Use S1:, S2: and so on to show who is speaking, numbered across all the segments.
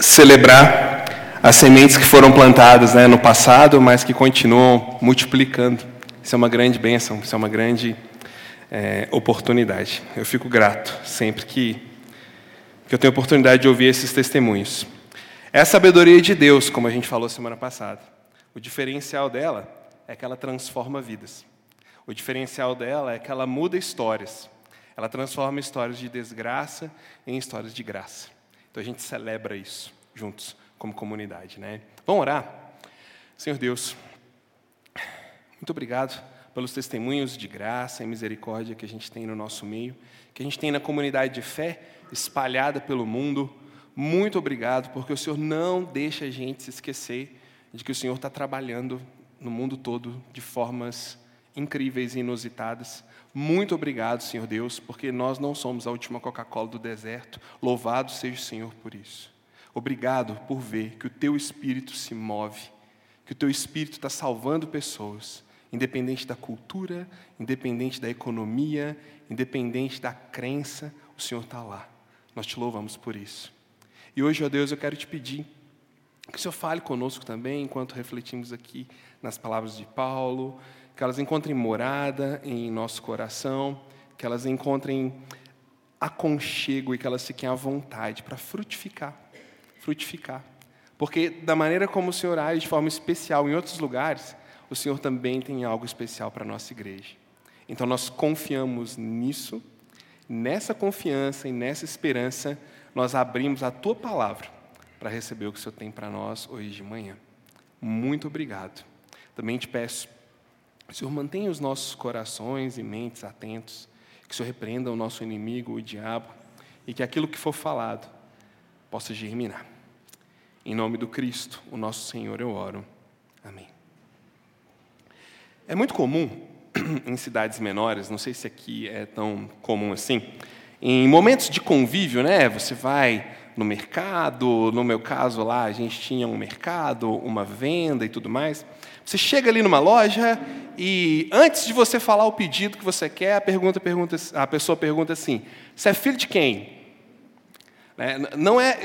S1: celebrar as sementes que foram plantadas né, no passado, mas que continuam multiplicando. Isso é uma grande bênção, isso é uma grande é, oportunidade. Eu fico grato sempre que, que eu tenho oportunidade de ouvir esses testemunhos. É a sabedoria de Deus, como a gente falou semana passada. O diferencial dela é que ela transforma vidas. O diferencial dela é que ela muda histórias. Ela transforma histórias de desgraça em histórias de graça. Então a gente celebra isso juntos, como comunidade. Né? Vamos orar? Senhor Deus, muito obrigado pelos testemunhos de graça e misericórdia que a gente tem no nosso meio, que a gente tem na comunidade de fé espalhada pelo mundo. Muito obrigado, porque o Senhor não deixa a gente se esquecer de que o Senhor está trabalhando no mundo todo de formas incríveis e inusitadas. Muito obrigado, Senhor Deus, porque nós não somos a última Coca-Cola do deserto. Louvado seja o Senhor por isso. Obrigado por ver que o teu espírito se move, que o teu espírito está salvando pessoas, independente da cultura, independente da economia, independente da crença, o Senhor está lá. Nós te louvamos por isso. E hoje, ó Deus, eu quero te pedir que o Senhor fale conosco também, enquanto refletimos aqui nas palavras de Paulo, que elas encontrem morada em nosso coração, que elas encontrem aconchego e que elas fiquem à vontade para frutificar. Frutificar. Porque, da maneira como o Senhor age de forma especial em outros lugares, o Senhor também tem algo especial para a nossa igreja. Então, nós confiamos nisso, nessa confiança e nessa esperança, nós abrimos a tua palavra para receber o que o Senhor tem para nós hoje de manhã. Muito obrigado. Também te peço, Senhor, mantenha os nossos corações e mentes atentos, que o Senhor repreenda o nosso inimigo, o diabo, e que aquilo que for falado possa germinar. Em nome do Cristo, o nosso Senhor, eu oro. Amém. É muito comum em cidades menores, não sei se aqui é tão comum assim, em momentos de convívio, né? Você vai no mercado, no meu caso lá, a gente tinha um mercado, uma venda e tudo mais. Você chega ali numa loja e antes de você falar o pedido que você quer, a, pergunta, pergunta, a pessoa pergunta assim: Você é filho de quem? Né, não é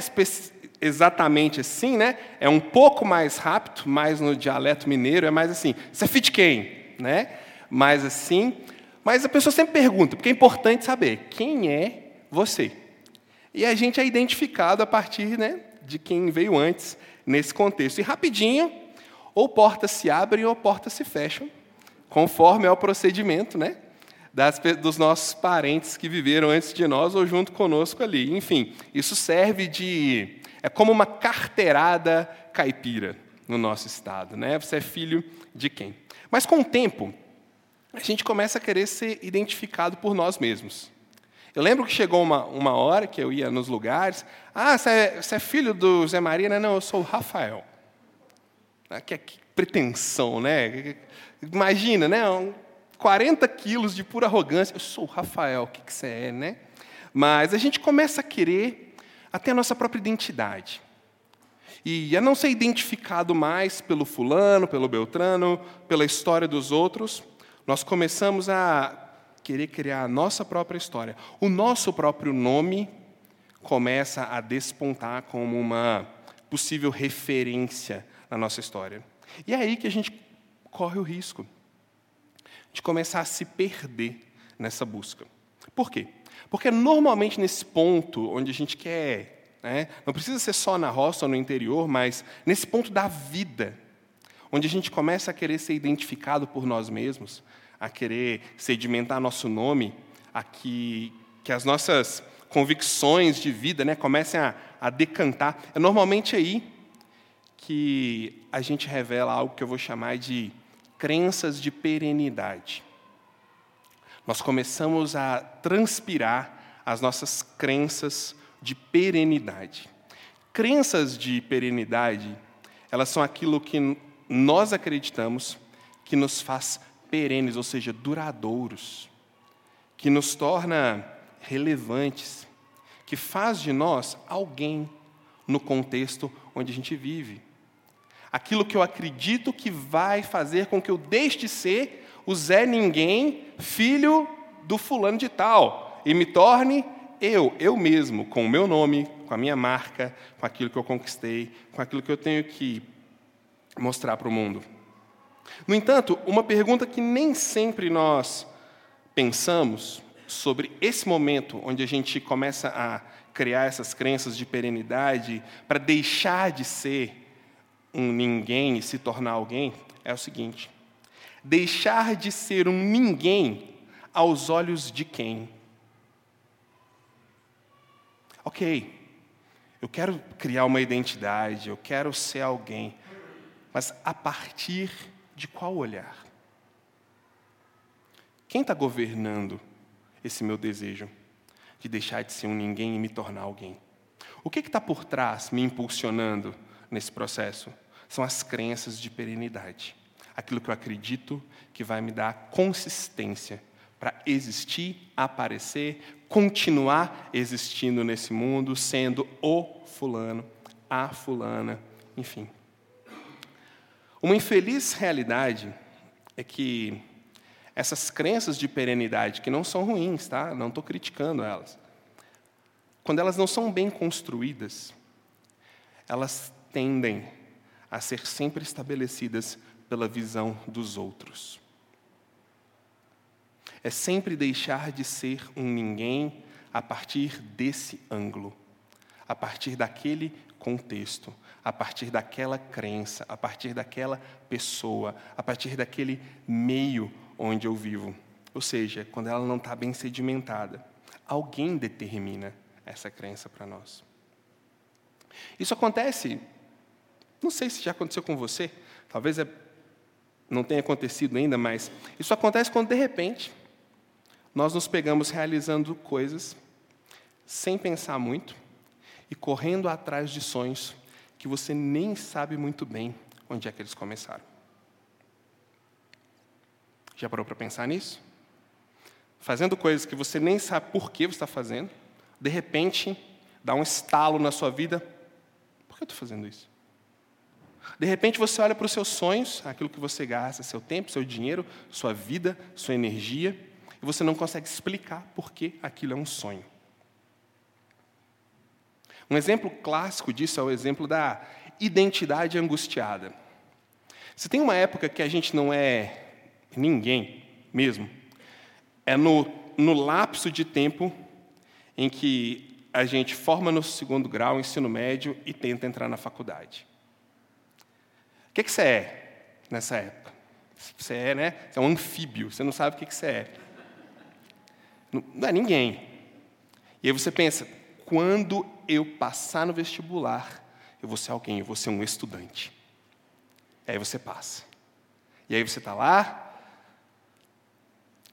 S1: exatamente assim, né? É um pouco mais rápido, mais no dialeto mineiro, é mais assim: Você é filho de quem? Né? Mais assim. Mas a pessoa sempre pergunta, porque é importante saber quem é você. E a gente é identificado a partir né, de quem veio antes nesse contexto. E rapidinho, ou portas se abrem ou portas se fecham, conforme é o procedimento né, das, dos nossos parentes que viveram antes de nós ou junto conosco ali. Enfim, isso serve de. É como uma carteirada caipira no nosso estado. Né? Você é filho de quem? Mas com o tempo, a gente começa a querer ser identificado por nós mesmos. Eu lembro que chegou uma, uma hora que eu ia nos lugares. Ah, você é, você é filho do Zé Maria? Não, não, eu sou o Rafael. Ah, que, que pretensão, né? Imagina, né? 40 quilos de pura arrogância. Eu sou o Rafael, o que, que você é, né? Mas a gente começa a querer até a nossa própria identidade. E a não ser identificado mais pelo fulano, pelo beltrano, pela história dos outros, nós começamos a querer criar a nossa própria história. O nosso próprio nome começa a despontar como uma possível referência na nossa história. E é aí que a gente corre o risco de começar a se perder nessa busca. Por quê? Porque normalmente nesse ponto onde a gente quer, né, não precisa ser só na roça ou no interior, mas nesse ponto da vida, onde a gente começa a querer ser identificado por nós mesmos, a querer sedimentar nosso nome, a que, que as nossas convicções de vida né, comecem a, a decantar. É normalmente aí que a gente revela algo que eu vou chamar de crenças de perenidade. Nós começamos a transpirar as nossas crenças de perenidade. Crenças de perenidade, elas são aquilo que nós acreditamos que nos faz perenes, ou seja, duradouros, que nos torna relevantes, que faz de nós alguém no contexto onde a gente vive. Aquilo que eu acredito que vai fazer com que eu deixe de ser o Zé Ninguém, filho do fulano de tal, e me torne eu, eu mesmo, com o meu nome, com a minha marca, com aquilo que eu conquistei, com aquilo que eu tenho que mostrar para o mundo. No entanto, uma pergunta que nem sempre nós pensamos sobre esse momento onde a gente começa a criar essas crenças de perenidade para deixar de ser um ninguém e se tornar alguém é o seguinte: deixar de ser um ninguém aos olhos de quem? Ok, eu quero criar uma identidade, eu quero ser alguém, mas a partir de qual olhar? Quem está governando esse meu desejo de deixar de ser um ninguém e me tornar alguém? O que está por trás me impulsionando nesse processo? São as crenças de perenidade. Aquilo que eu acredito que vai me dar consistência para existir, aparecer, continuar existindo nesse mundo, sendo o fulano, a fulana, enfim. Uma infeliz realidade é que essas crenças de perenidade, que não são ruins, tá? não estou criticando elas, quando elas não são bem construídas, elas tendem a ser sempre estabelecidas pela visão dos outros. É sempre deixar de ser um ninguém a partir desse ângulo, a partir daquele contexto, a partir daquela crença, a partir daquela pessoa, a partir daquele meio onde eu vivo. Ou seja, quando ela não está bem sedimentada. Alguém determina essa crença para nós. Isso acontece, não sei se já aconteceu com você, talvez é, não tenha acontecido ainda, mas isso acontece quando de repente nós nos pegamos realizando coisas sem pensar muito e correndo atrás de sonhos que você nem sabe muito bem onde é que eles começaram. Já parou para pensar nisso? Fazendo coisas que você nem sabe por que você está fazendo, de repente dá um estalo na sua vida. Por que eu estou fazendo isso? De repente você olha para os seus sonhos, aquilo que você gasta, seu tempo, seu dinheiro, sua vida, sua energia, e você não consegue explicar por que aquilo é um sonho. Um exemplo clássico disso é o exemplo da identidade angustiada. Se tem uma época que a gente não é ninguém mesmo, é no, no lapso de tempo em que a gente forma no segundo grau, ensino médio, e tenta entrar na faculdade. O que, que você é nessa época? Você é, né? Você é um anfíbio, você não sabe o que, que você é. Não é ninguém. E aí você pensa, quando eu passar no vestibular, eu vou ser alguém, eu vou ser um estudante. E aí você passa. E aí você está lá,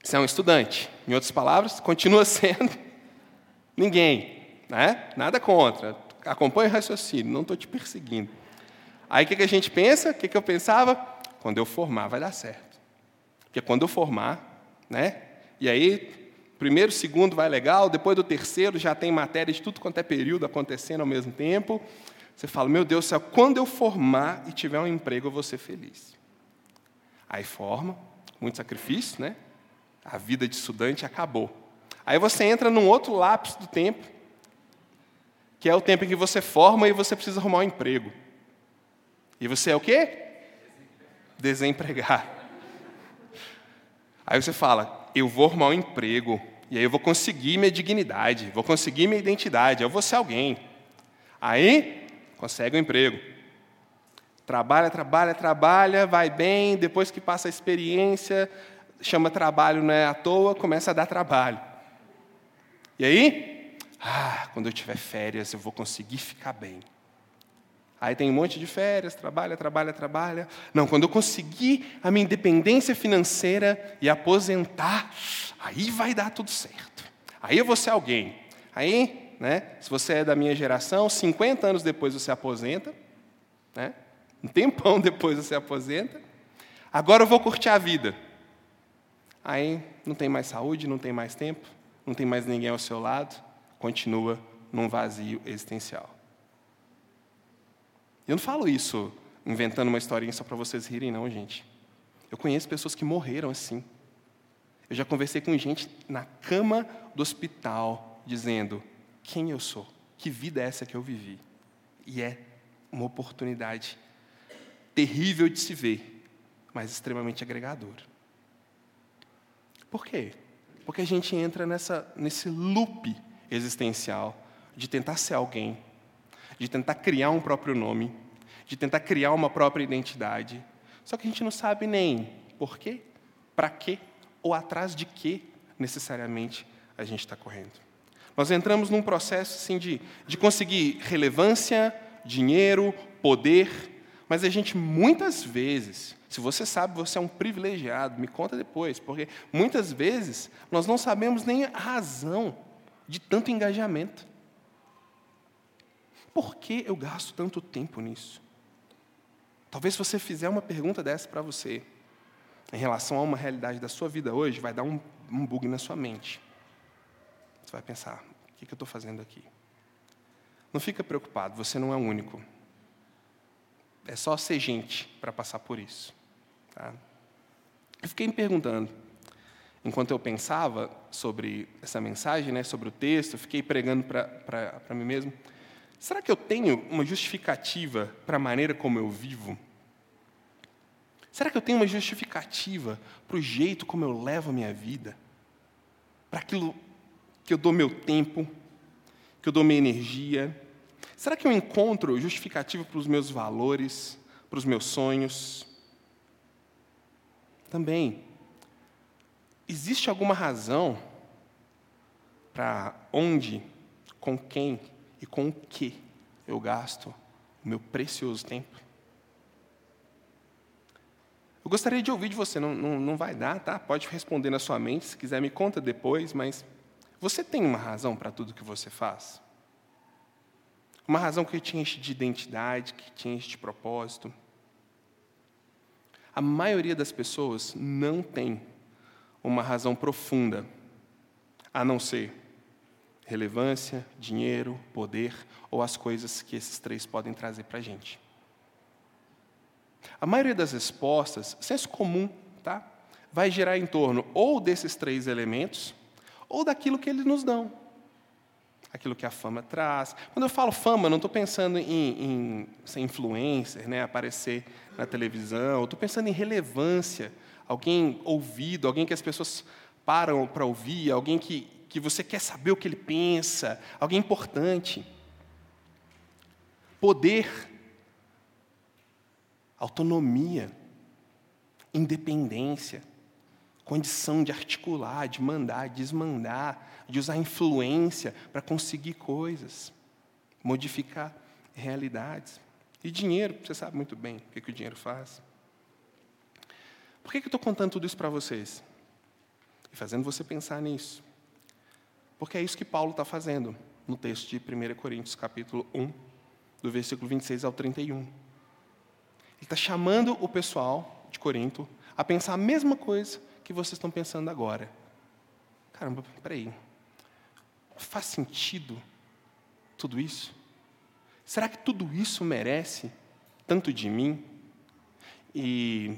S1: você é um estudante. Em outras palavras, continua sendo ninguém. Né? Nada contra. Acompanhe o raciocínio, não estou te perseguindo. Aí o que, que a gente pensa? O que, que eu pensava? Quando eu formar, vai dar certo. Porque quando eu formar, né? E aí Primeiro, segundo vai legal, depois do terceiro já tem matéria de tudo quanto é período acontecendo ao mesmo tempo. Você fala, meu Deus do céu, quando eu formar e tiver um emprego, eu vou ser feliz. Aí forma, muito sacrifício, né? A vida de estudante acabou. Aí você entra num outro lápis do tempo, que é o tempo em que você forma e você precisa arrumar um emprego. E você é o quê? Desempregado. Aí você fala, eu vou arrumar um emprego. E aí eu vou conseguir minha dignidade, vou conseguir minha identidade, eu vou ser alguém. Aí, consegue um emprego. Trabalha, trabalha, trabalha, vai bem, depois que passa a experiência, chama trabalho não é à toa, começa a dar trabalho. E aí, ah, quando eu tiver férias, eu vou conseguir ficar bem. Aí tem um monte de férias, trabalha, trabalha, trabalha. Não, quando eu conseguir a minha independência financeira e aposentar, aí vai dar tudo certo. Aí eu vou ser alguém. Aí, né, se você é da minha geração, 50 anos depois você aposenta, né, um tempão depois você aposenta. Agora eu vou curtir a vida. Aí não tem mais saúde, não tem mais tempo, não tem mais ninguém ao seu lado, continua num vazio existencial. Eu não falo isso inventando uma historinha só para vocês rirem, não, gente. Eu conheço pessoas que morreram assim. Eu já conversei com gente na cama do hospital dizendo: Quem eu sou? que vida é essa que eu vivi? E é uma oportunidade terrível de se ver, mas extremamente agregadora. Por quê? Porque a gente entra nessa, nesse loop existencial de tentar ser alguém, de tentar criar um próprio nome, de tentar criar uma própria identidade. Só que a gente não sabe nem por quê, para quê ou atrás de que necessariamente a gente está correndo. Nós entramos num processo assim, de, de conseguir relevância, dinheiro, poder, mas a gente muitas vezes, se você sabe, você é um privilegiado, me conta depois, porque muitas vezes nós não sabemos nem a razão de tanto engajamento. Por que eu gasto tanto tempo nisso? Talvez se você fizer uma pergunta dessa para você, em relação a uma realidade da sua vida hoje, vai dar um, um bug na sua mente. Você vai pensar: o que, que eu estou fazendo aqui? Não fica preocupado, você não é o único. É só ser gente para passar por isso. Tá? Eu fiquei me perguntando, enquanto eu pensava sobre essa mensagem, né, sobre o texto, fiquei pregando para mim mesmo. Será que eu tenho uma justificativa para a maneira como eu vivo? Será que eu tenho uma justificativa para o jeito como eu levo a minha vida? Para aquilo que eu dou meu tempo, que eu dou minha energia? Será que eu encontro justificativa para os meus valores, para os meus sonhos? Também, existe alguma razão para onde, com quem e com o que eu gasto o meu precioso tempo? Eu gostaria de ouvir de você, não, não, não vai dar, tá? Pode responder na sua mente, se quiser me conta depois, mas você tem uma razão para tudo que você faz? Uma razão que te enche de identidade, que te enche de propósito? A maioria das pessoas não tem uma razão profunda, a não ser relevância, dinheiro, poder ou as coisas que esses três podem trazer para a gente. A maioria das respostas, senso comum, tá? vai girar em torno ou desses três elementos, ou daquilo que eles nos dão. Aquilo que a fama traz. Quando eu falo fama, não estou pensando em, em ser influencer, né, aparecer na televisão, estou pensando em relevância, alguém ouvido, alguém que as pessoas param para ouvir, alguém que, que você quer saber o que ele pensa, alguém importante. Poder, autonomia, independência, condição de articular, de mandar, de desmandar, de usar influência para conseguir coisas, modificar realidades. E dinheiro, você sabe muito bem o que, que o dinheiro faz. Por que, que eu estou contando tudo isso para vocês? E fazendo você pensar nisso. Porque é isso que Paulo está fazendo no texto de 1 Coríntios, capítulo 1, do versículo 26 ao 31. Ele está chamando o pessoal de Corinto a pensar a mesma coisa que vocês estão pensando agora. Caramba, peraí. Faz sentido tudo isso? Será que tudo isso merece tanto de mim? E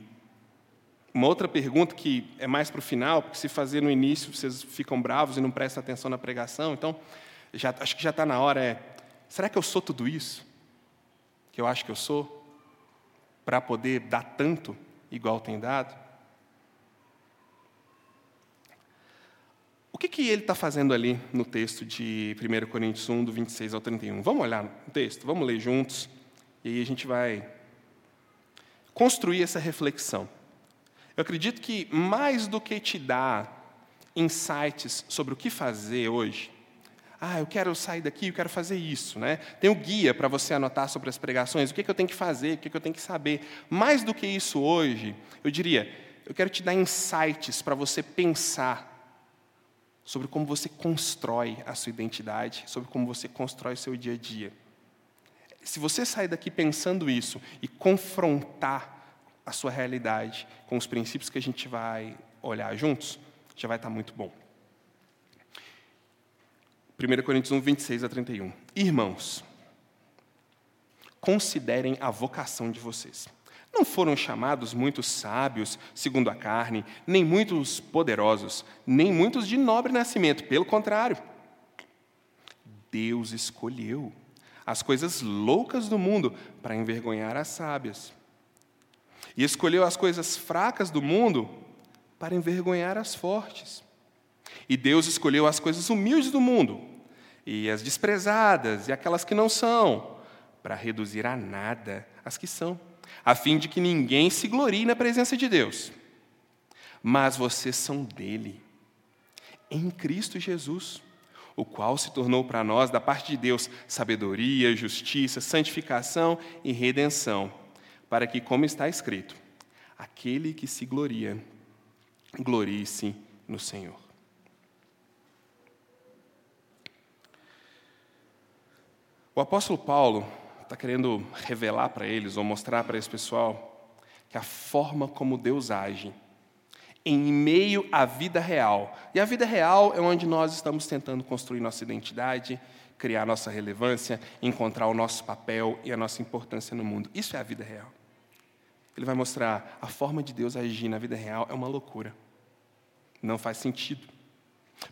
S1: uma outra pergunta que é mais para o final, porque se fazer no início vocês ficam bravos e não prestam atenção na pregação, então já, acho que já está na hora. É, será que eu sou tudo isso que eu acho que eu sou para poder dar tanto igual tem dado? O que, que ele está fazendo ali no texto de 1 Coríntios 1, do 26 ao 31? Vamos olhar no texto, vamos ler juntos, e aí a gente vai construir essa reflexão. Eu acredito que mais do que te dar insights sobre o que fazer hoje, ah, eu quero sair daqui, eu quero fazer isso, né? Tem o guia para você anotar sobre as pregações, o que, é que eu tenho que fazer, o que, é que eu tenho que saber. Mais do que isso hoje, eu diria, eu quero te dar insights para você pensar sobre como você constrói a sua identidade, sobre como você constrói o seu dia a dia. Se você sair daqui pensando isso e confrontar a sua realidade com os princípios que a gente vai olhar juntos, já vai estar muito bom. 1 Coríntios 1, 26 a 31. Irmãos, considerem a vocação de vocês. Não foram chamados muitos sábios, segundo a carne, nem muitos poderosos, nem muitos de nobre nascimento. Pelo contrário, Deus escolheu as coisas loucas do mundo para envergonhar as sábias. E escolheu as coisas fracas do mundo para envergonhar as fortes. E Deus escolheu as coisas humildes do mundo, e as desprezadas, e aquelas que não são, para reduzir a nada as que são, a fim de que ninguém se glorie na presença de Deus. Mas vocês são dele, em Cristo Jesus o qual se tornou para nós, da parte de Deus, sabedoria, justiça, santificação e redenção, para que, como está escrito, aquele que se gloria, glorie-se no Senhor. O apóstolo Paulo está querendo revelar para eles, ou mostrar para esse pessoal, que a forma como Deus age em meio à vida real. E a vida real é onde nós estamos tentando construir nossa identidade, criar nossa relevância, encontrar o nosso papel e a nossa importância no mundo. Isso é a vida real. Ele vai mostrar a forma de Deus agir na vida real é uma loucura. Não faz sentido.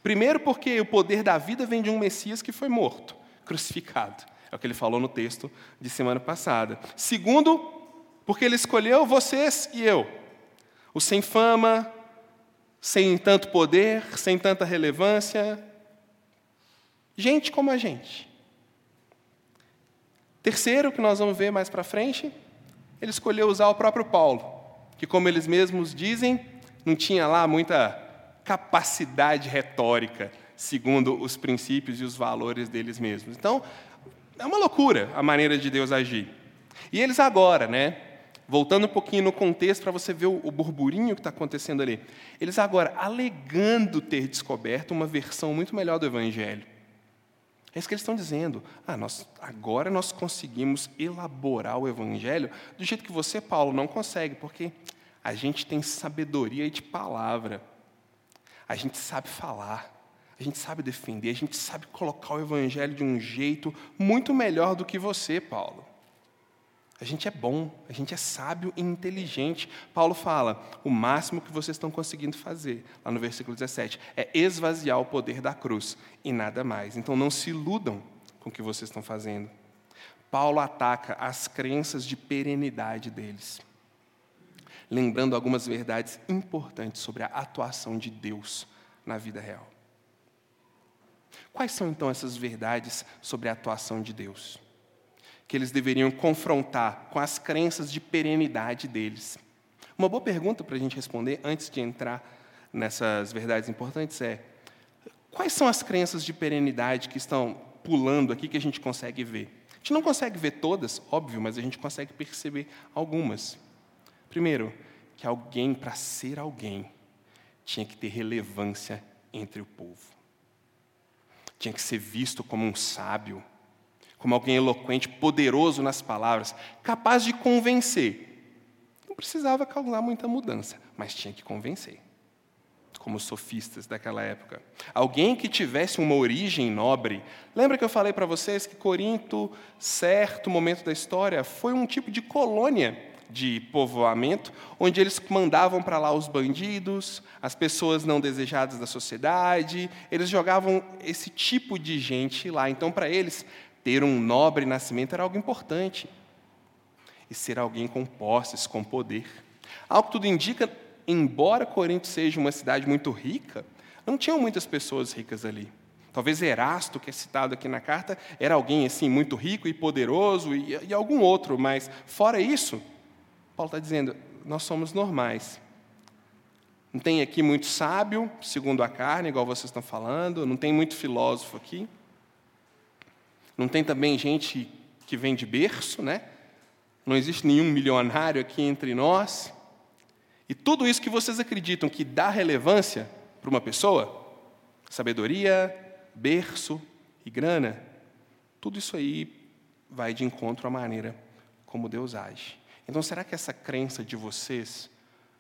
S1: Primeiro, porque o poder da vida vem de um Messias que foi morto, crucificado. É o que ele falou no texto de semana passada. Segundo, porque ele escolheu vocês e eu. O sem fama, sem tanto poder, sem tanta relevância. Gente como a gente. Terceiro, que nós vamos ver mais para frente, ele escolheu usar o próprio Paulo, que, como eles mesmos dizem, não tinha lá muita capacidade retórica, segundo os princípios e os valores deles mesmos. Então, é uma loucura a maneira de Deus agir. E eles agora, né? Voltando um pouquinho no contexto para você ver o burburinho que está acontecendo ali. Eles agora alegando ter descoberto uma versão muito melhor do Evangelho. É isso que eles estão dizendo. Ah, nós, agora nós conseguimos elaborar o Evangelho do jeito que você, Paulo, não consegue, porque a gente tem sabedoria de palavra. A gente sabe falar. A gente sabe defender. A gente sabe colocar o Evangelho de um jeito muito melhor do que você, Paulo. A gente é bom, a gente é sábio e inteligente. Paulo fala: o máximo que vocês estão conseguindo fazer, lá no versículo 17, é esvaziar o poder da cruz e nada mais. Então não se iludam com o que vocês estão fazendo. Paulo ataca as crenças de perenidade deles, lembrando algumas verdades importantes sobre a atuação de Deus na vida real. Quais são então essas verdades sobre a atuação de Deus? Que eles deveriam confrontar com as crenças de perenidade deles. Uma boa pergunta para a gente responder antes de entrar nessas verdades importantes é: quais são as crenças de perenidade que estão pulando aqui que a gente consegue ver? A gente não consegue ver todas, óbvio, mas a gente consegue perceber algumas. Primeiro, que alguém, para ser alguém, tinha que ter relevância entre o povo. Tinha que ser visto como um sábio, como alguém eloquente, poderoso nas palavras, capaz de convencer. Não precisava causar muita mudança, mas tinha que convencer. Como os sofistas daquela época. Alguém que tivesse uma origem nobre. Lembra que eu falei para vocês que Corinto, certo momento da história, foi um tipo de colônia de povoamento, onde eles mandavam para lá os bandidos, as pessoas não desejadas da sociedade, eles jogavam esse tipo de gente lá. Então, para eles, ter um nobre nascimento era algo importante. E ser alguém com posses, com poder. Algo que tudo indica, embora Corinto seja uma cidade muito rica, não tinham muitas pessoas ricas ali. Talvez Erasto, que é citado aqui na carta, era alguém assim muito rico e poderoso, e, e algum outro, mas fora isso, Paulo está dizendo, nós somos normais. Não tem aqui muito sábio, segundo a carne, igual vocês estão falando, não tem muito filósofo aqui. Não tem também gente que vem de berço, né? Não existe nenhum milionário aqui entre nós. E tudo isso que vocês acreditam que dá relevância para uma pessoa, sabedoria, berço e grana, tudo isso aí vai de encontro à maneira como Deus age. Então, será que essa crença de vocês,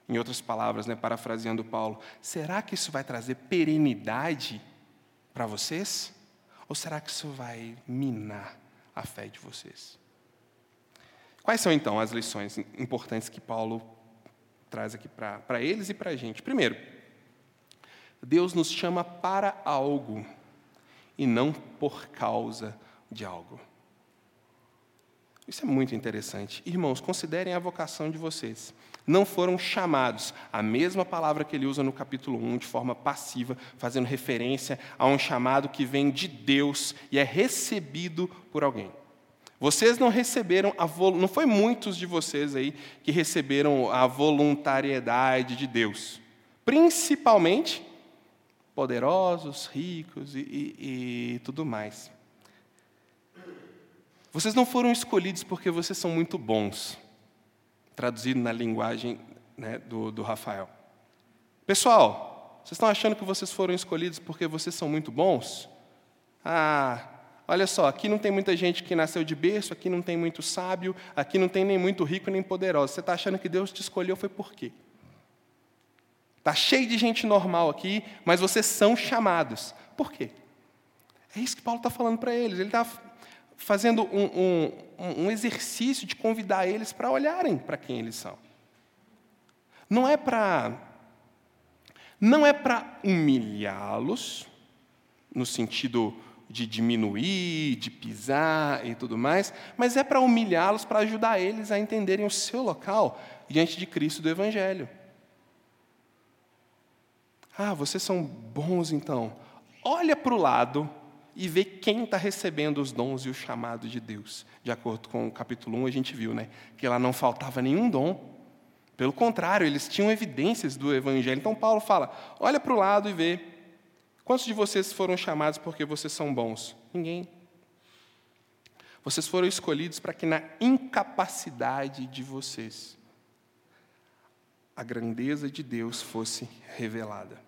S1: em outras palavras, né, parafraseando Paulo, será que isso vai trazer perenidade para vocês? Ou será que isso vai minar a fé de vocês? Quais são então as lições importantes que Paulo traz aqui para eles e para a gente? Primeiro, Deus nos chama para algo e não por causa de algo. Isso é muito interessante. Irmãos, considerem a vocação de vocês. Não foram chamados, a mesma palavra que ele usa no capítulo 1, de forma passiva, fazendo referência a um chamado que vem de Deus e é recebido por alguém. Vocês não receberam a não foi muitos de vocês aí que receberam a voluntariedade de Deus. Principalmente poderosos, ricos e, e, e tudo mais. Vocês não foram escolhidos porque vocês são muito bons, traduzido na linguagem né, do, do Rafael. Pessoal, vocês estão achando que vocês foram escolhidos porque vocês são muito bons? Ah, olha só, aqui não tem muita gente que nasceu de berço, aqui não tem muito sábio, aqui não tem nem muito rico nem poderoso. Você está achando que Deus te escolheu foi por quê? Está cheio de gente normal aqui, mas vocês são chamados. Por quê? É isso que Paulo está falando para eles. Ele está fazendo um, um, um, exercício de convidar eles para olharem para quem eles são. Não é para não é para humilhá-los no sentido de diminuir, de pisar e tudo mais, mas é para humilhá-los, para ajudar eles a entenderem o seu local diante de Cristo do Evangelho. Ah, vocês são bons então. Olha para o lado e vê quem está recebendo os dons e o chamado de Deus. De acordo com o capítulo 1, a gente viu né, que lá não faltava nenhum dom. Pelo contrário, eles tinham evidências do Evangelho. Então, Paulo fala: olha para o lado e vê. Quantos de vocês foram chamados porque vocês são bons? Ninguém. Vocês foram escolhidos para que na incapacidade de vocês a grandeza de Deus fosse revelada.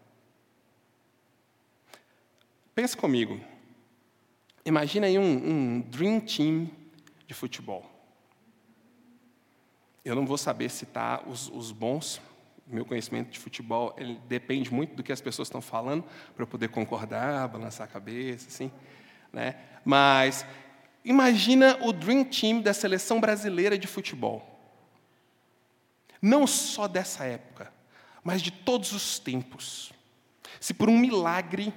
S1: Pensa comigo. Imagina aí um, um dream team de futebol. Eu não vou saber citar os, os bons. Meu conhecimento de futebol depende muito do que as pessoas estão falando para eu poder concordar, balançar a cabeça, assim, né? Mas imagina o dream team da seleção brasileira de futebol. Não só dessa época, mas de todos os tempos. Se por um milagre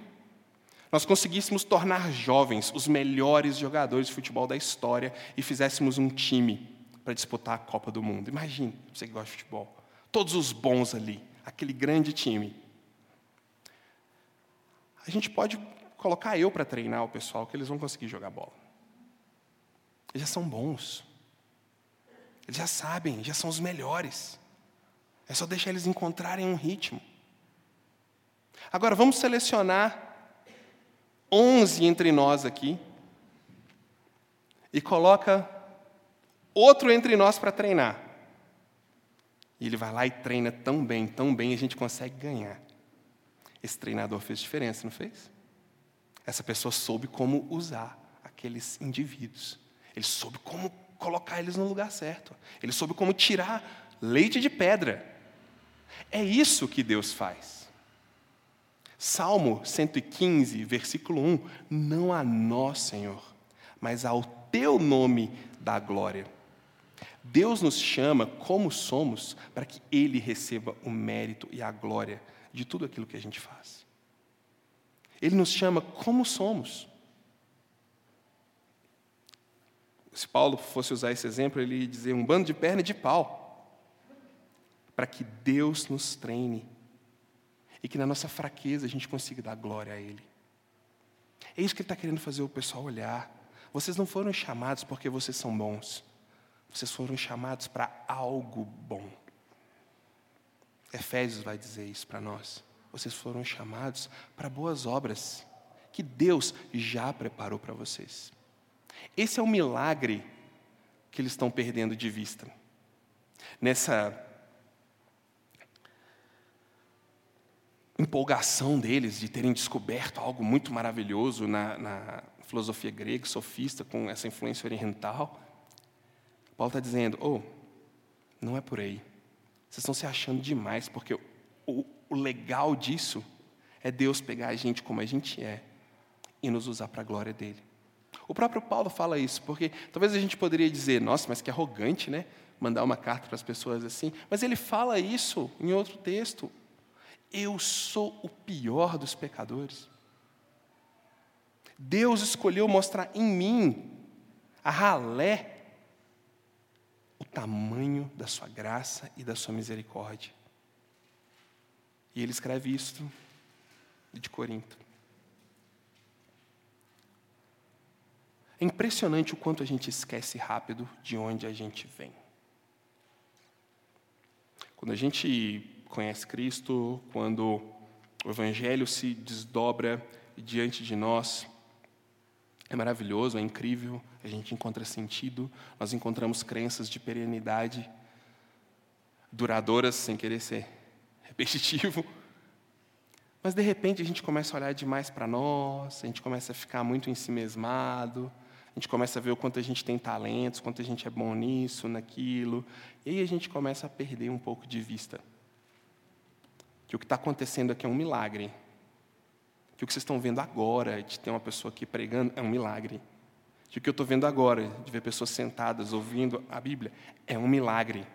S1: nós conseguíssemos tornar jovens os melhores jogadores de futebol da história e fizéssemos um time para disputar a Copa do Mundo. Imagine, você que gosta de futebol, todos os bons ali, aquele grande time. A gente pode colocar eu para treinar o pessoal, que eles vão conseguir jogar bola. Eles já são bons. Eles já sabem, já são os melhores. É só deixar eles encontrarem um ritmo. Agora vamos selecionar onze entre nós aqui e coloca outro entre nós para treinar. E ele vai lá e treina tão bem, tão bem, a gente consegue ganhar. Esse treinador fez diferença, não fez? Essa pessoa soube como usar aqueles indivíduos. Ele soube como colocar eles no lugar certo. Ele soube como tirar leite de pedra. É isso que Deus faz. Salmo 115, versículo 1: Não a nós, Senhor, mas ao teu nome dá glória. Deus nos chama como somos para que Ele receba o mérito e a glória de tudo aquilo que a gente faz. Ele nos chama como somos. Se Paulo fosse usar esse exemplo, ele ia dizer um bando de perna de pau, para que Deus nos treine e que na nossa fraqueza a gente consiga dar glória a Ele. É isso que Ele está querendo fazer o pessoal olhar. Vocês não foram chamados porque vocês são bons, vocês foram chamados para algo bom. Efésios vai dizer isso para nós. Vocês foram chamados para boas obras que Deus já preparou para vocês. Esse é o milagre que eles estão perdendo de vista. Nessa empolgação deles de terem descoberto algo muito maravilhoso na, na filosofia grega, sofista, com essa influência oriental. Paulo está dizendo: oh, não é por aí. Vocês estão se achando demais, porque o, o legal disso é Deus pegar a gente como a gente é e nos usar para a glória dele. O próprio Paulo fala isso, porque talvez a gente poderia dizer, nossa, mas que arrogante, né? Mandar uma carta para as pessoas assim. Mas ele fala isso em outro texto, eu sou o pior dos pecadores. Deus escolheu mostrar em mim, a ralé, o tamanho da sua graça e da sua misericórdia. E ele escreve isso de Corinto. É impressionante o quanto a gente esquece rápido de onde a gente vem. Quando a gente conhece Cristo, quando o Evangelho se desdobra diante de nós, é maravilhoso, é incrível, a gente encontra sentido, nós encontramos crenças de perenidade, duradouras, sem querer ser repetitivo. Mas de repente a gente começa a olhar demais para nós, a gente começa a ficar muito ensimesmado, a gente começa a ver o quanto a gente tem talentos, quanto a gente é bom nisso, naquilo, e aí a gente começa a perder um pouco de vista. Que o que está acontecendo aqui é um milagre. Que o que vocês estão vendo agora, de ter uma pessoa aqui pregando, é um milagre. Que o que eu estou vendo agora, de ver pessoas sentadas ouvindo a Bíblia, é um milagre.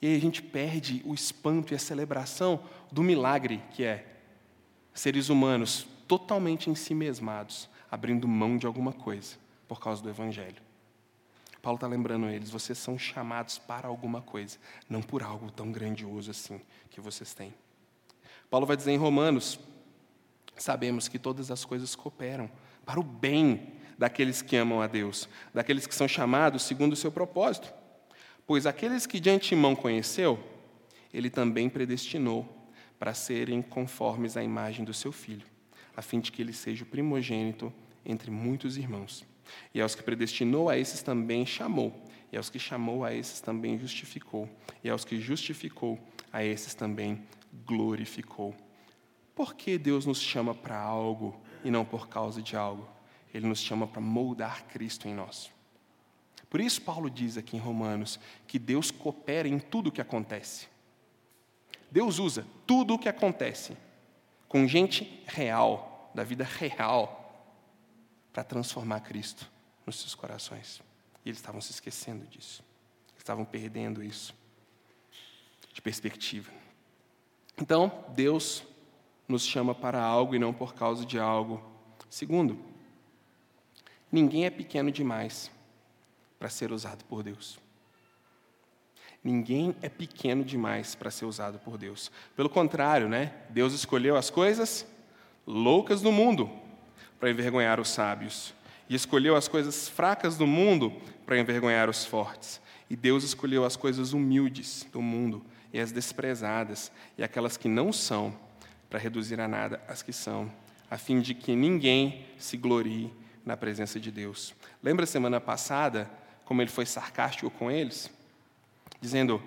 S1: E aí a gente perde o espanto e a celebração do milagre que é seres humanos totalmente em si mesmados, abrindo mão de alguma coisa por causa do Evangelho. Paulo está lembrando eles: vocês são chamados para alguma coisa, não por algo tão grandioso assim que vocês têm. Paulo vai dizer em Romanos: sabemos que todas as coisas cooperam para o bem daqueles que amam a Deus, daqueles que são chamados segundo o seu propósito. Pois aqueles que de antemão conheceu, ele também predestinou para serem conformes à imagem do seu filho, a fim de que ele seja o primogênito entre muitos irmãos. E aos que predestinou, a esses também chamou. E aos que chamou, a esses também justificou. E aos que justificou, a esses também glorificou. Por que Deus nos chama para algo e não por causa de algo? Ele nos chama para moldar Cristo em nós. Por isso, Paulo diz aqui em Romanos que Deus coopera em tudo o que acontece. Deus usa tudo o que acontece com gente real, da vida real, para transformar Cristo nos seus corações. E eles estavam se esquecendo disso. estavam perdendo isso de perspectiva. Então, Deus nos chama para algo e não por causa de algo. Segundo, ninguém é pequeno demais para ser usado por Deus. Ninguém é pequeno demais para ser usado por Deus. Pelo contrário, né? Deus escolheu as coisas loucas do mundo para envergonhar os sábios, e escolheu as coisas fracas do mundo para envergonhar os fortes. E Deus escolheu as coisas humildes do mundo e as desprezadas e aquelas que não são, para reduzir a nada as que são, a fim de que ninguém se glorie na presença de Deus. Lembra semana passada como ele foi sarcástico com eles? Dizendo: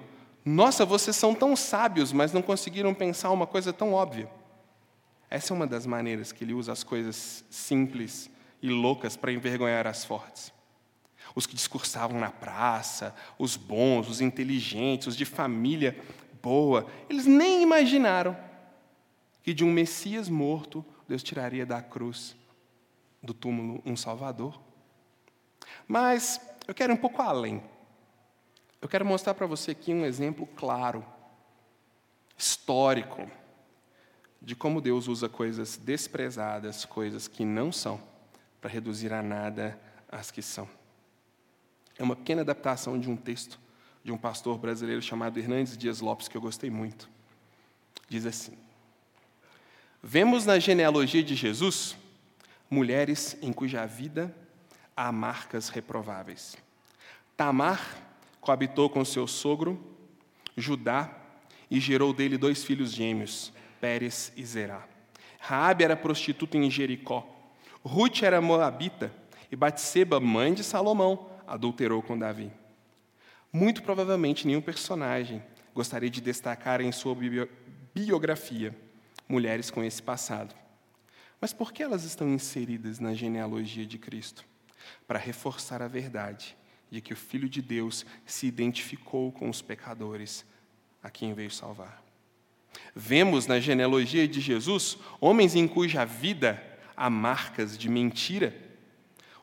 S1: Nossa, vocês são tão sábios, mas não conseguiram pensar uma coisa tão óbvia. Essa é uma das maneiras que ele usa as coisas simples e loucas para envergonhar as fortes. Os que discursavam na praça, os bons, os inteligentes, os de família boa, eles nem imaginaram que de um Messias morto Deus tiraria da cruz, do túmulo, um Salvador. Mas eu quero ir um pouco além. Eu quero mostrar para você aqui um exemplo claro, histórico, de como Deus usa coisas desprezadas, coisas que não são, para reduzir a nada as que são. É uma pequena adaptação de um texto de um pastor brasileiro chamado Hernandes Dias Lopes, que eu gostei muito. Diz assim: Vemos na genealogia de Jesus mulheres em cuja vida há marcas reprováveis. Tamar coabitou com seu sogro, Judá, e gerou dele dois filhos gêmeos, Pérez e Zerá. Raabe era prostituta em Jericó. Ruth era moabita e Batseba, mãe de Salomão, adulterou com Davi. Muito provavelmente nenhum personagem gostaria de destacar em sua biografia mulheres com esse passado. Mas por que elas estão inseridas na genealogia de Cristo? Para reforçar a verdade de que o Filho de Deus se identificou com os pecadores a quem veio salvar. Vemos na genealogia de Jesus homens em cuja vida há marcas de mentira.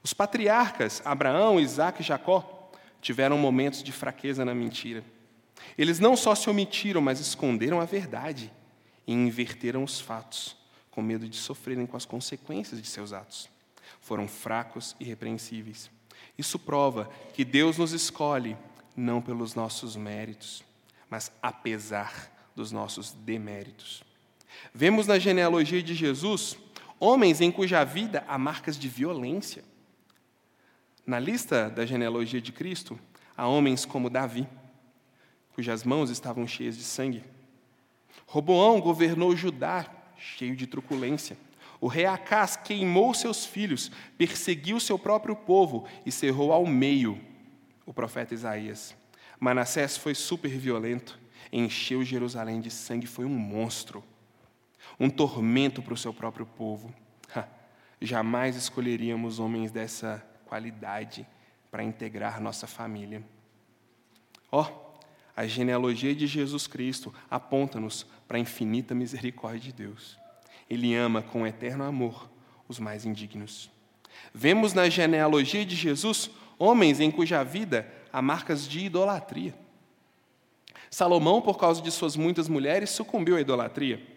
S1: Os patriarcas, Abraão, Isaac e Jacó, tiveram momentos de fraqueza na mentira. Eles não só se omitiram, mas esconderam a verdade e inverteram os fatos, com medo de sofrerem com as consequências de seus atos. Foram fracos e repreensíveis. Isso prova que Deus nos escolhe não pelos nossos méritos, mas apesar dos nossos deméritos. Vemos na genealogia de Jesus homens em cuja vida há marcas de violência. Na lista da genealogia de Cristo, há homens como Davi, cujas mãos estavam cheias de sangue. Roboão governou Judá, cheio de truculência. O rei Acás queimou seus filhos, perseguiu seu próprio povo e cerrou ao meio o profeta Isaías. Manassés foi super violento, encheu Jerusalém de sangue, foi um monstro, um tormento para o seu próprio povo. Jamais escolheríamos homens dessa qualidade para integrar nossa família. Ó, oh, a genealogia de Jesus Cristo aponta-nos para a infinita misericórdia de Deus. Ele ama com eterno amor os mais indignos. Vemos na genealogia de Jesus homens em cuja vida há marcas de idolatria. Salomão, por causa de suas muitas mulheres, sucumbiu à idolatria.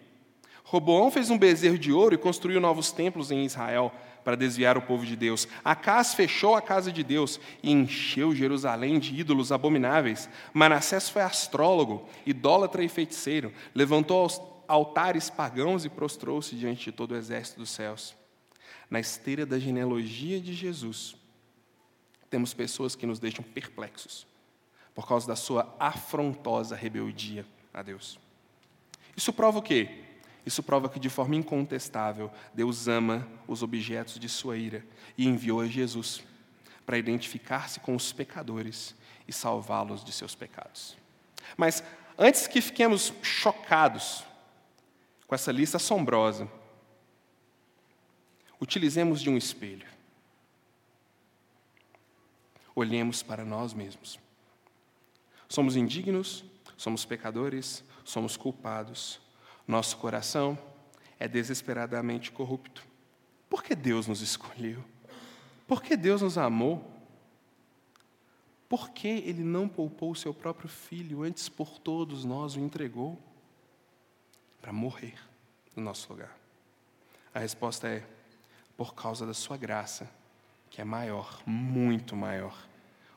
S1: Roboão fez um bezerro de ouro e construiu novos templos em Israel para desviar o povo de Deus. Acás fechou a casa de Deus e encheu Jerusalém de ídolos abomináveis. Manassés foi astrólogo, idólatra e feiticeiro, levantou altares pagãos e prostrou-se diante de todo o exército dos céus. Na esteira da genealogia de Jesus, temos pessoas que nos deixam perplexos por causa da sua afrontosa rebeldia a Deus. Isso prova o quê? Isso prova que, de forma incontestável, Deus ama os objetos de sua ira e enviou a Jesus para identificar-se com os pecadores e salvá-los de seus pecados. Mas, antes que fiquemos chocados com essa lista assombrosa, utilizemos de um espelho. Olhemos para nós mesmos. Somos indignos, somos pecadores, somos culpados nosso coração é desesperadamente corrupto. Por que Deus nos escolheu? Por que Deus nos amou? Por que Ele não poupou o seu próprio filho, antes por todos nós o entregou? Para morrer no nosso lugar. A resposta é: por causa da Sua graça, que é maior, muito maior,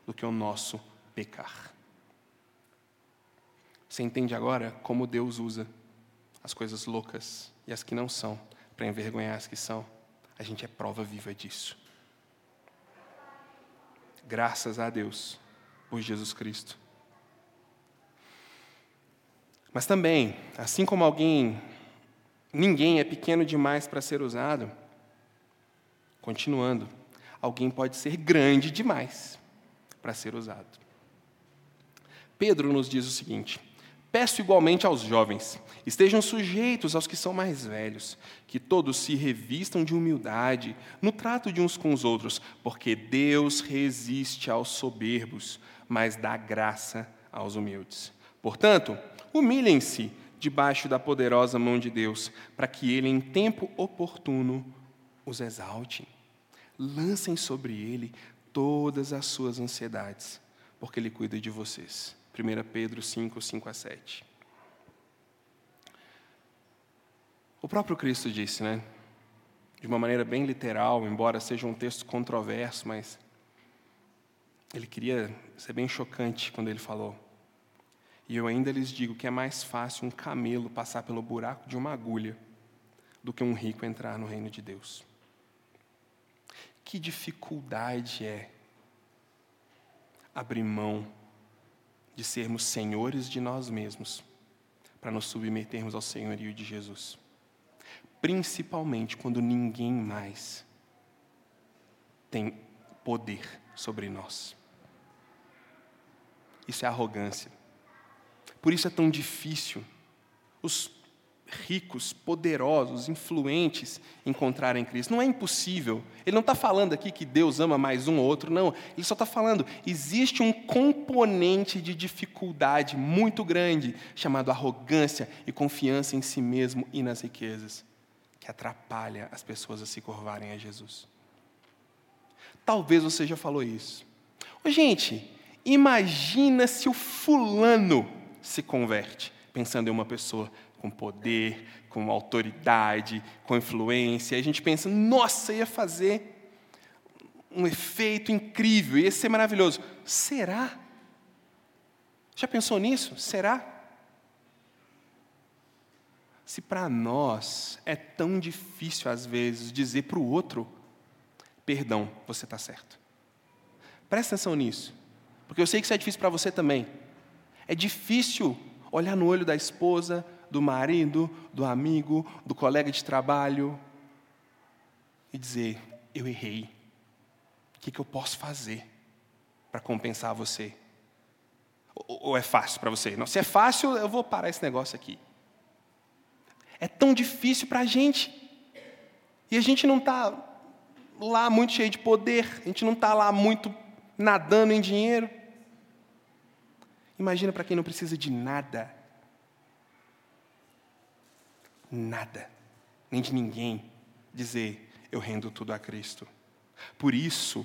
S1: do que o nosso pecar. Você entende agora como Deus usa as coisas loucas e as que não são, para envergonhar as que são. A gente é prova viva disso. Graças a Deus por Jesus Cristo. Mas também, assim como alguém, ninguém é pequeno demais para ser usado, continuando, alguém pode ser grande demais para ser usado. Pedro nos diz o seguinte: Peço igualmente aos jovens, estejam sujeitos aos que são mais velhos, que todos se revistam de humildade no trato de uns com os outros, porque Deus resiste aos soberbos, mas dá graça aos humildes. Portanto, humilhem-se debaixo da poderosa mão de Deus, para que Ele, em tempo oportuno, os exalte. Lancem sobre Ele todas as suas ansiedades, porque Ele cuida de vocês. 1 Pedro 5, 5 a 7. O próprio Cristo disse, né? De uma maneira bem literal, embora seja um texto controverso, mas ele queria ser bem chocante quando ele falou. E eu ainda lhes digo que é mais fácil um camelo passar pelo buraco de uma agulha do que um rico entrar no reino de Deus. Que dificuldade é abrir mão de sermos senhores de nós mesmos, para nos submetermos ao senhorio de Jesus. Principalmente quando ninguém mais tem poder sobre nós. Isso é arrogância. Por isso é tão difícil. Os ricos, poderosos, influentes encontrarem Cristo. Não é impossível. Ele não está falando aqui que Deus ama mais um ou outro, não. Ele só está falando, existe um componente de dificuldade muito grande, chamado arrogância e confiança em si mesmo e nas riquezas, que atrapalha as pessoas a se curvarem a Jesus. Talvez você já falou isso. Ô, gente, imagina se o fulano se converte, pensando em uma pessoa com poder, com autoridade, com influência. E a gente pensa, nossa, ia fazer um efeito incrível, ia ser maravilhoso. Será? Já pensou nisso? Será? Se para nós é tão difícil, às vezes, dizer para o outro: perdão, você está certo. Presta atenção nisso, porque eu sei que isso é difícil para você também. É difícil olhar no olho da esposa, do marido, do amigo, do colega de trabalho e dizer: Eu errei. O que, que eu posso fazer para compensar você? Ou é fácil para você? Não, se é fácil, eu vou parar esse negócio aqui. É tão difícil para a gente. E a gente não está lá muito cheio de poder, a gente não está lá muito nadando em dinheiro. Imagina para quem não precisa de nada. Nada, nem de ninguém, dizer: Eu rendo tudo a Cristo. Por isso,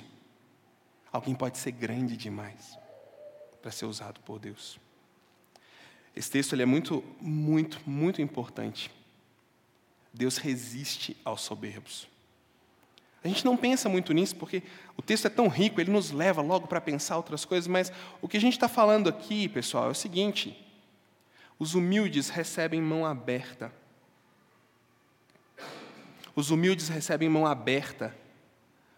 S1: alguém pode ser grande demais para ser usado por Deus. Esse texto ele é muito, muito, muito importante. Deus resiste aos soberbos. A gente não pensa muito nisso, porque o texto é tão rico, ele nos leva logo para pensar outras coisas, mas o que a gente está falando aqui, pessoal, é o seguinte: os humildes recebem mão aberta. Os humildes recebem mão aberta,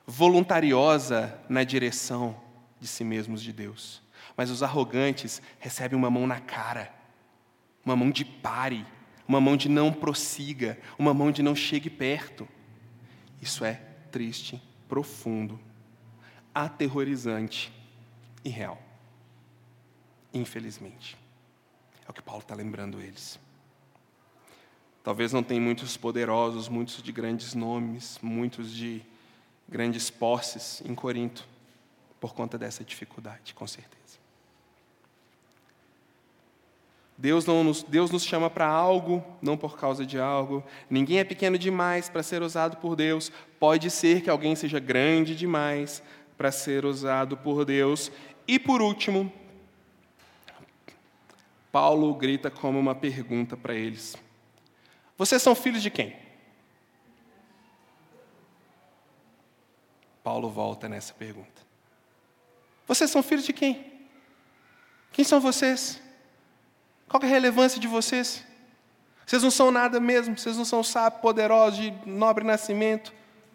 S1: voluntariosa na direção de si mesmos de Deus. Mas os arrogantes recebem uma mão na cara, uma mão de pare, uma mão de não prossiga, uma mão de não chegue perto. Isso é triste, profundo, aterrorizante e real. Infelizmente. É o que Paulo está lembrando eles. Talvez não tenha muitos poderosos, muitos de grandes nomes, muitos de grandes posses em Corinto, por conta dessa dificuldade, com certeza. Deus, não nos, Deus nos chama para algo, não por causa de algo. Ninguém é pequeno demais para ser usado por Deus. Pode ser que alguém seja grande demais para ser usado por Deus. E por último, Paulo grita como uma pergunta para eles: Vocês são filhos de quem? Paulo volta nessa pergunta. Vocês são filhos de quem? Quem são vocês? Qual é a relevância de vocês? Vocês não são nada mesmo, vocês não são sábios, poderosos, de nobre nascimento.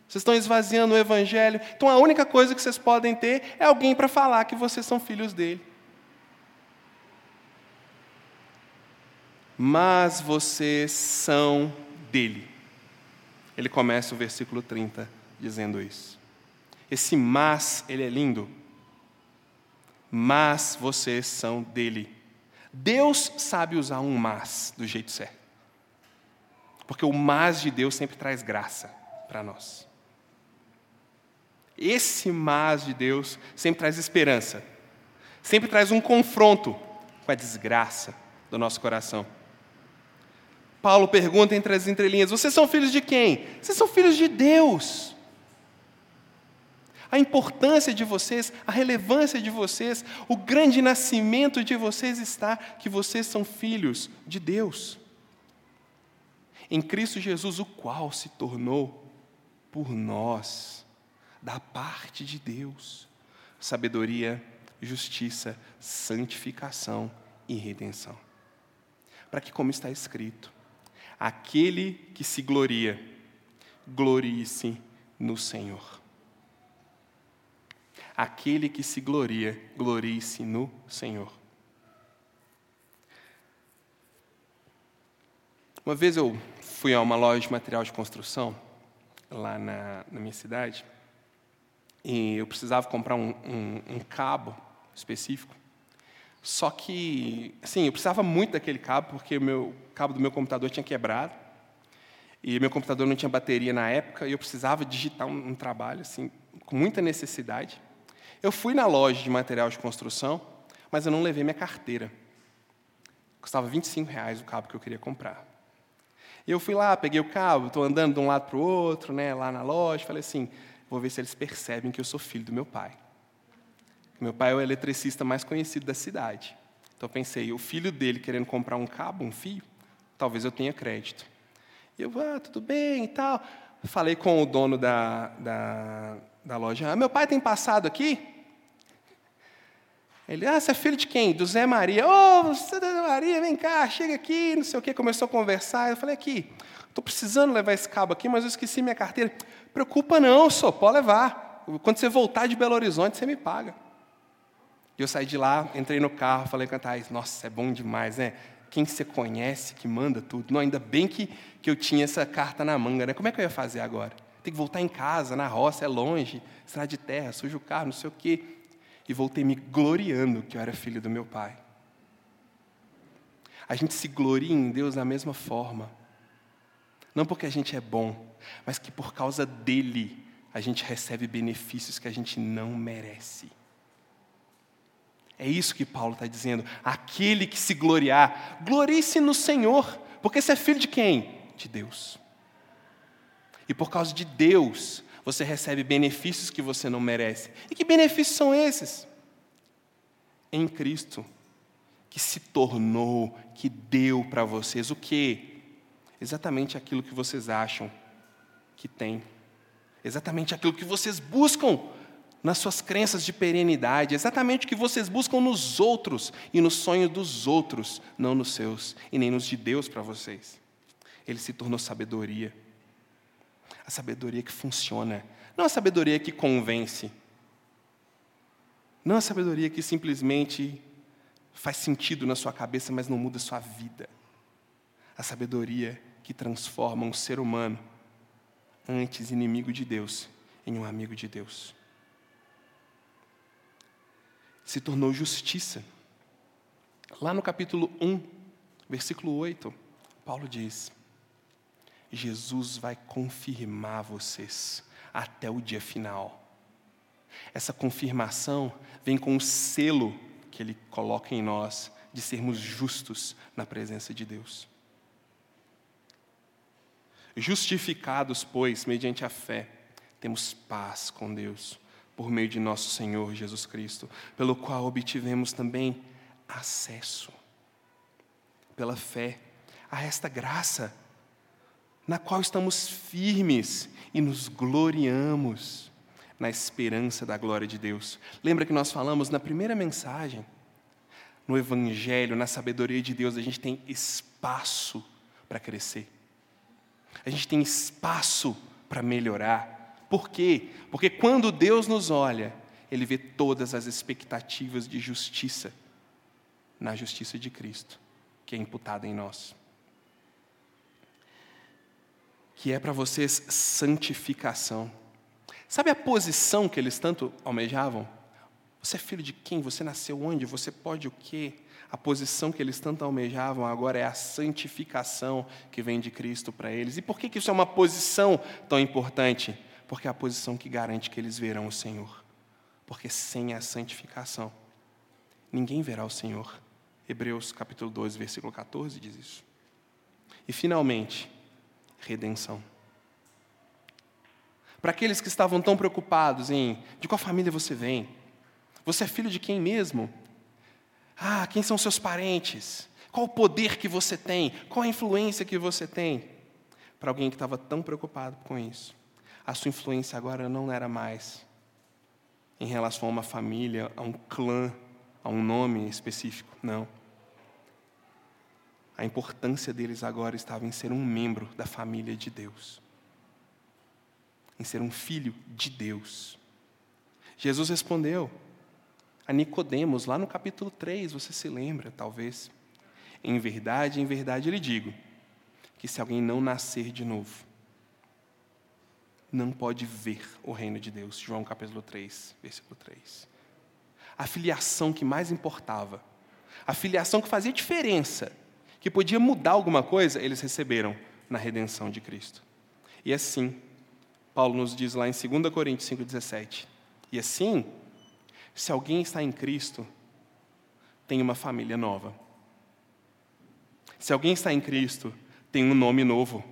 S1: Vocês estão esvaziando o Evangelho. Então a única coisa que vocês podem ter é alguém para falar que vocês são filhos dele. Mas vocês são dele. Ele começa o versículo 30 dizendo isso. Esse mas, ele é lindo. Mas vocês são dele. Deus sabe usar um mas do jeito certo. Porque o mas de Deus sempre traz graça para nós. Esse mas de Deus sempre traz esperança. Sempre traz um confronto com a desgraça do nosso coração. Paulo pergunta entre as entrelinhas: Vocês são filhos de quem? Vocês são filhos de Deus a importância de vocês, a relevância de vocês, o grande nascimento de vocês está que vocês são filhos de Deus. Em Cristo Jesus, o qual se tornou por nós, da parte de Deus, sabedoria, justiça, santificação e redenção. Para que, como está escrito, aquele que se gloria, glorie-se no Senhor. Aquele que se gloria, glorie-se no Senhor. Uma vez eu fui a uma loja de material de construção, lá na, na minha cidade, e eu precisava comprar um, um, um cabo específico. Só que, assim, eu precisava muito daquele cabo, porque o meu cabo do meu computador tinha quebrado. E meu computador não tinha bateria na época, e eu precisava digitar um, um trabalho, assim, com muita necessidade. Eu fui na loja de material de construção, mas eu não levei minha carteira. Custava 25 reais o cabo que eu queria comprar. E eu fui lá, peguei o cabo, estou andando de um lado para o outro, né, lá na loja, falei assim, vou ver se eles percebem que eu sou filho do meu pai. Meu pai é o eletricista mais conhecido da cidade. Então eu pensei, o filho dele querendo comprar um cabo, um fio, talvez eu tenha crédito. E eu, ah, tudo bem e tal. Falei com o dono da, da da loja: ah, Meu pai tem passado aqui? Ele, ah, você é filho de quem? Do Zé Maria. Ô, oh, Zé Maria, vem cá, chega aqui, não sei o quê. Começou a conversar. Eu falei, aqui, estou precisando levar esse cabo aqui, mas eu esqueci minha carteira. Preocupa não, só pode levar. Quando você voltar de Belo Horizonte, você me paga. E eu saí de lá, entrei no carro, falei com a Thais, nossa, é bom demais, né? Quem você conhece que manda tudo. Não, ainda bem que, que eu tinha essa carta na manga, né? Como é que eu ia fazer agora? Tem que voltar em casa, na roça, é longe, estrada de terra, sujo o carro, não sei o quê e voltei me gloriando que eu era filho do meu pai. A gente se gloria em Deus da mesma forma. Não porque a gente é bom, mas que por causa dele a gente recebe benefícios que a gente não merece. É isso que Paulo está dizendo. Aquele que se gloriar, glorie-se no Senhor, porque você é filho de quem? De Deus. E por causa de Deus, você recebe benefícios que você não merece. E que benefícios são esses? Em Cristo, que se tornou, que deu para vocês o quê? Exatamente aquilo que vocês acham que tem. Exatamente aquilo que vocês buscam nas suas crenças de perenidade, exatamente o que vocês buscam nos outros e no sonho dos outros, não nos seus e nem nos de Deus para vocês. Ele se tornou sabedoria a sabedoria que funciona, não a sabedoria que convence, não a sabedoria que simplesmente faz sentido na sua cabeça, mas não muda a sua vida. A sabedoria que transforma um ser humano, antes inimigo de Deus, em um amigo de Deus. Se tornou justiça. Lá no capítulo 1, versículo 8, Paulo diz: Jesus vai confirmar vocês até o dia final. Essa confirmação vem com o selo que Ele coloca em nós de sermos justos na presença de Deus. Justificados, pois, mediante a fé, temos paz com Deus, por meio de nosso Senhor Jesus Cristo, pelo qual obtivemos também acesso, pela fé, a esta graça na qual estamos firmes e nos gloriamos na esperança da glória de Deus. Lembra que nós falamos na primeira mensagem, no Evangelho, na sabedoria de Deus, a gente tem espaço para crescer, a gente tem espaço para melhorar. Por quê? Porque quando Deus nos olha, Ele vê todas as expectativas de justiça na justiça de Cristo, que é imputada em nós que é para vocês santificação. Sabe a posição que eles tanto almejavam? Você é filho de quem? Você nasceu onde? Você pode o quê? A posição que eles tanto almejavam agora é a santificação que vem de Cristo para eles. E por que isso é uma posição tão importante? Porque é a posição que garante que eles verão o Senhor. Porque sem a santificação, ninguém verá o Senhor. Hebreus capítulo 12, versículo 14 diz isso. E finalmente, redenção. Para aqueles que estavam tão preocupados em de qual família você vem, você é filho de quem mesmo? Ah, quem são seus parentes? Qual o poder que você tem? Qual a influência que você tem? Para alguém que estava tão preocupado com isso, a sua influência agora não era mais em relação a uma família, a um clã, a um nome específico, não. A importância deles agora estava em ser um membro da família de Deus, em ser um filho de Deus. Jesus respondeu a Nicodemos, lá no capítulo 3, você se lembra, talvez. Em verdade, em verdade lhe digo, que se alguém não nascer de novo, não pode ver o reino de Deus. João capítulo 3, versículo 3. A filiação que mais importava, a filiação que fazia diferença, que podia mudar alguma coisa, eles receberam na redenção de Cristo. E assim, Paulo nos diz lá em 2 Coríntios 5,17: E assim, se alguém está em Cristo, tem uma família nova. Se alguém está em Cristo, tem um nome novo.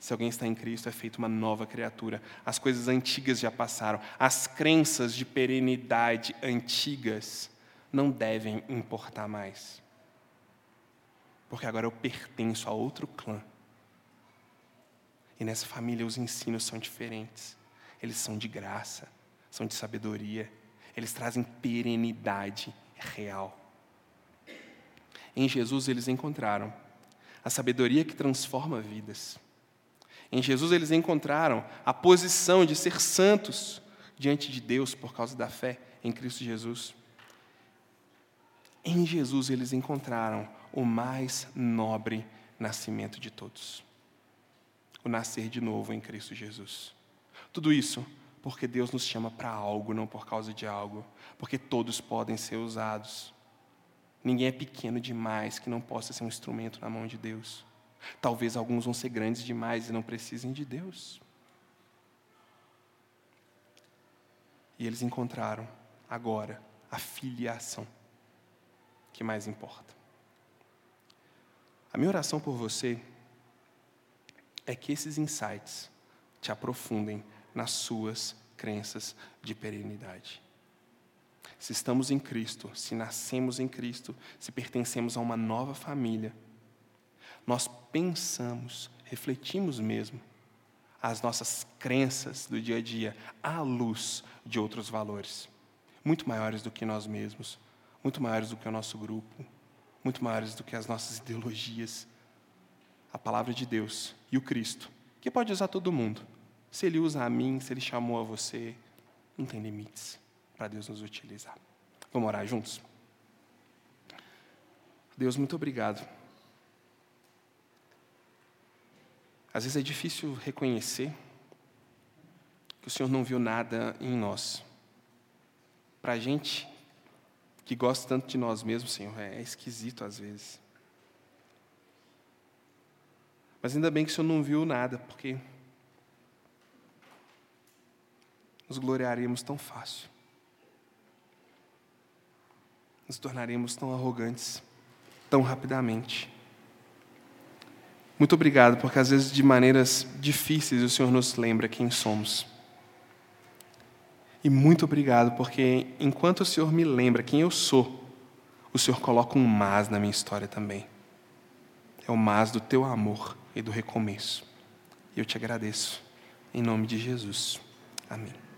S1: Se alguém está em Cristo, é feito uma nova criatura. As coisas antigas já passaram. As crenças de perenidade antigas não devem importar mais porque agora eu pertenço a outro clã. E nessa família os ensinos são diferentes, eles são de graça. são de sabedoria, eles trazem perenidade real. Em Jesus eles encontraram a sabedoria que transforma vidas. Em Jesus eles encontraram a posição de ser santos diante de Deus por causa da fé em Cristo Jesus. Em Jesus eles encontraram o mais nobre nascimento de todos o nascer de novo em Cristo Jesus. Tudo isso porque Deus nos chama para algo, não por causa de algo, porque todos podem ser usados. Ninguém é pequeno demais que não possa ser um instrumento na mão de Deus. Talvez alguns vão ser grandes demais e não precisem de Deus. E eles encontraram agora a filiação que mais importa. A minha oração por você é que esses insights te aprofundem nas suas crenças de perenidade. Se estamos em Cristo, se nascemos em Cristo, se pertencemos a uma nova família, nós pensamos, refletimos mesmo as nossas crenças do dia a dia à luz de outros valores, muito maiores do que nós mesmos, muito maiores do que o nosso grupo, muito maiores do que as nossas ideologias, a palavra de Deus e o Cristo, que pode usar todo mundo. Se Ele usa a mim, se Ele chamou a você, não tem limites para Deus nos utilizar. Vamos orar juntos? Deus, muito obrigado. Às vezes é difícil reconhecer que o Senhor não viu nada em nós. Para a gente que gosta tanto de nós mesmos, Senhor, é esquisito às vezes. Mas ainda bem que o Senhor não viu nada, porque nos gloriaríamos tão fácil. Nos tornaríamos tão arrogantes, tão rapidamente. Muito obrigado, porque às vezes de maneiras difíceis o Senhor nos lembra quem somos. E muito obrigado, porque enquanto o Senhor me lembra quem eu sou, o Senhor coloca um mas na minha história também. É o mas do teu amor e do recomeço. E eu te agradeço. Em nome de Jesus. Amém.